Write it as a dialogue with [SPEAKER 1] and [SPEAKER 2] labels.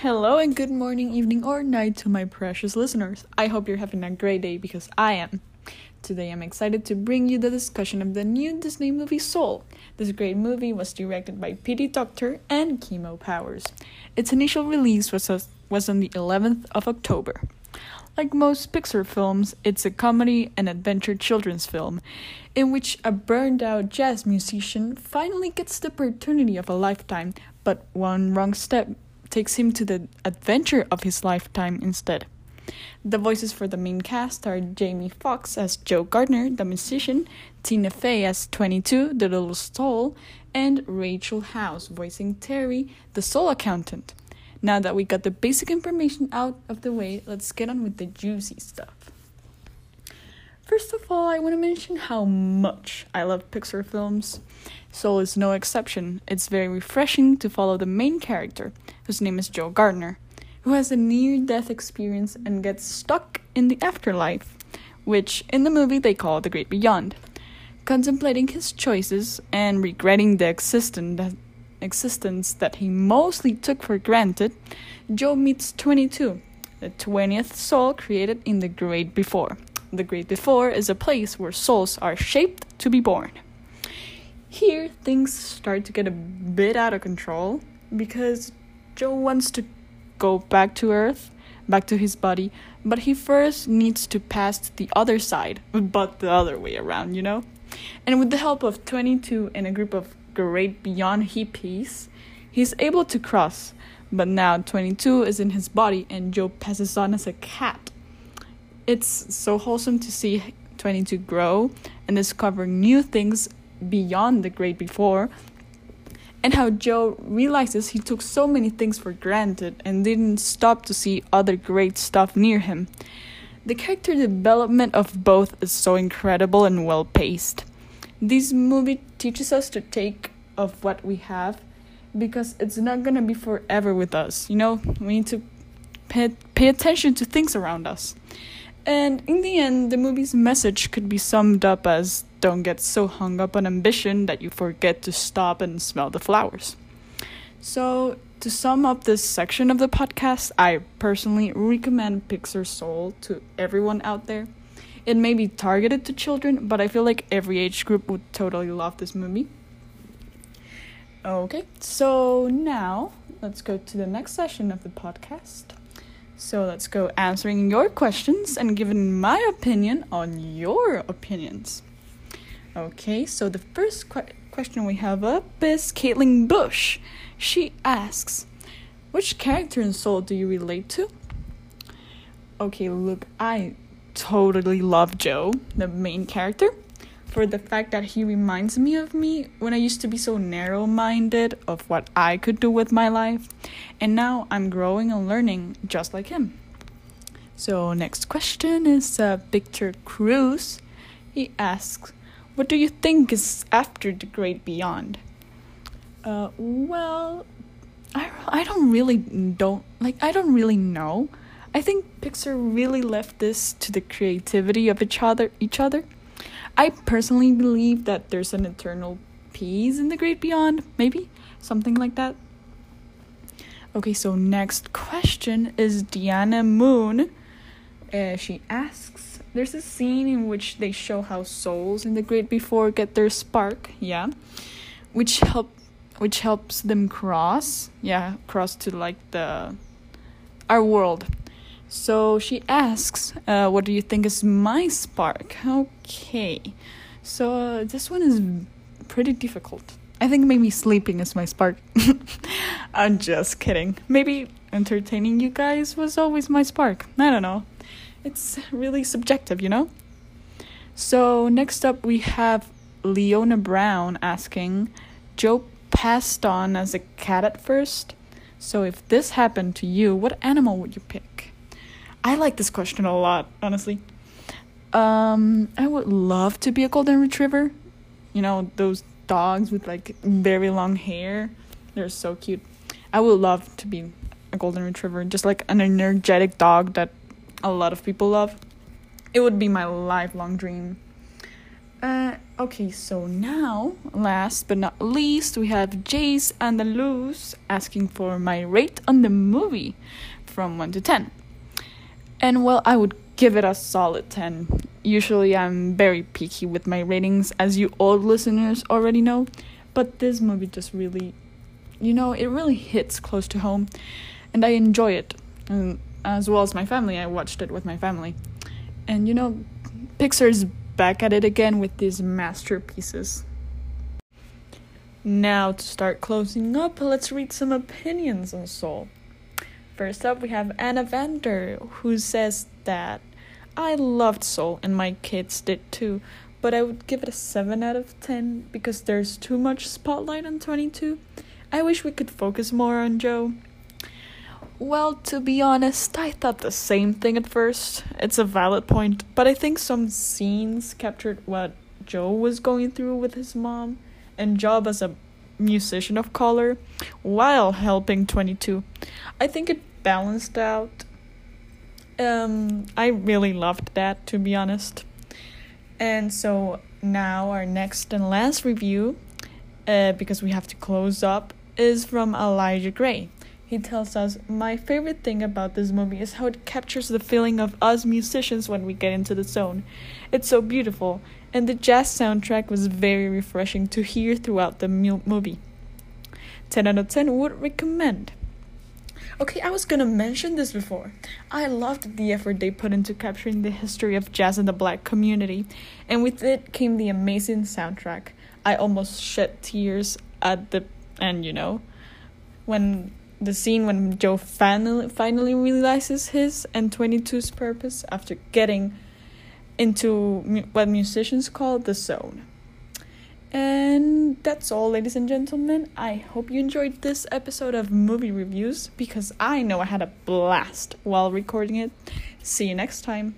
[SPEAKER 1] Hello and good morning, evening, or night to my precious listeners. I hope you're having a great day because I am. Today I'm excited to bring you the discussion of the new Disney movie Soul. This great movie was directed by Pete Docter and Kemp Powers. Its initial release was, a, was on the 11th of October. Like most Pixar films, it's a comedy and adventure children's film in which a burned out jazz musician finally gets the opportunity of a lifetime, but one wrong step takes him to the adventure of his lifetime instead. The voices for the main cast are Jamie Foxx as Joe Gardner, the musician, Tina Fey as 22, the little soul, and Rachel House voicing Terry, the soul accountant. Now that we got the basic information out of the way, let's get on with the juicy stuff. First of all, I want to mention how much I love Pixar films. Soul is no exception. It's very refreshing to follow the main character, whose name is Joe Gardner, who has a near death experience and gets stuck in the afterlife, which in the movie they call the Great Beyond. Contemplating his choices and regretting the existence that he mostly took for granted, Joe meets 22, the 20th soul created in the Great Before. The Great Before is a place where souls are shaped to be born. Here, things start to get a bit out of control because Joe wants to go back to Earth, back to his body, but he first needs to pass the other side, but the other way around, you know? And with the help of 22 and a group of great beyond hippies, he's able to cross. But now 22 is in his body and Joe passes on as a cat. It's so wholesome to see 22 grow and discover new things beyond the great before and how Joe realizes he took so many things for granted and didn't stop to see other great stuff near him. The character development of both is so incredible and well paced. This movie teaches us to take of what we have because it's not gonna be forever with us. You know, we need to pay, pay attention to things around us. And in the end, the movie's message could be summed up as don't get so hung up on ambition that you forget to stop and smell the flowers. So, to sum up this section of the podcast, I personally recommend Pixar Soul to everyone out there. It may be targeted to children, but I feel like every age group would totally love this movie. Okay, so now let's go to the next session of the podcast. So let's go answering your questions and giving my opinion on your opinions. Okay, so the first que- question we have up is Caitlin Bush. She asks, Which character in Soul do you relate to? Okay, look, I totally love Joe, the main character, for the fact that he reminds me of me when I used to be so narrow minded of what I could do with my life, and now I'm growing and learning just like him. So, next question is uh, Victor Cruz. He asks, what do you think is after the great beyond? Uh, well, I, I don't really don't like I don't really know. I think Pixar really left this to the creativity of each other each other. I personally believe that there's an eternal peace in the great beyond, maybe something like that. Okay, so next question is Diana Moon. Uh, she asks there's a scene in which they show how souls in the great before get their spark, yeah, which help which helps them cross, yeah, cross to like the our world. So she asks, uh, "What do you think is my spark?" Okay, so uh, this one is pretty difficult. I think maybe sleeping is my spark. I'm just kidding. Maybe entertaining you guys was always my spark. I don't know it's really subjective, you know? So, next up, we have Leona Brown asking Joe passed on as a cat at first. So, if this happened to you, what animal would you pick? I like this question a lot, honestly. Um, I would love to be a golden retriever. You know, those dogs with like very long hair. They're so cute. I would love to be a golden retriever, just like an energetic dog that a lot of people love. It would be my lifelong dream. Uh, okay, so now, last but not least, we have Jace and the Luz asking for my rate on the movie from 1 to 10. And well, I would give it a solid 10. Usually, I'm very picky with my ratings, as you old listeners already know, but this movie just really, you know, it really hits close to home, and I enjoy it. And as well as my family, I watched it with my family. And you know, Pixar's back at it again with these masterpieces. Now, to start closing up, let's read some opinions on Soul. First up, we have Anna Vander, who says that I loved Soul and my kids did too, but I would give it a 7 out of 10 because there's too much spotlight on 22. I wish we could focus more on Joe. Well, to be honest, I thought the same thing at first. It's a valid point, but I think some scenes captured what Joe was going through with his mom and job as a musician of color while helping 22. I think it balanced out. Um, I really loved that, to be honest. And so now our next and last review, uh, because we have to close up, is from Elijah Gray. He tells us, My favorite thing about this movie is how it captures the feeling of us musicians when we get into the zone. It's so beautiful, and the jazz soundtrack was very refreshing to hear throughout the movie. 10 out of 10 would recommend. Okay, I was gonna mention this before. I loved the effort they put into capturing the history of jazz in the black community, and with it came the amazing soundtrack. I almost shed tears at the end, you know, when the scene when Joe finally finally realizes his and 22's purpose after getting into what musicians call the zone. And that's all, ladies and gentlemen. I hope you enjoyed this episode of movie reviews because I know I had a blast while recording it. See you next time.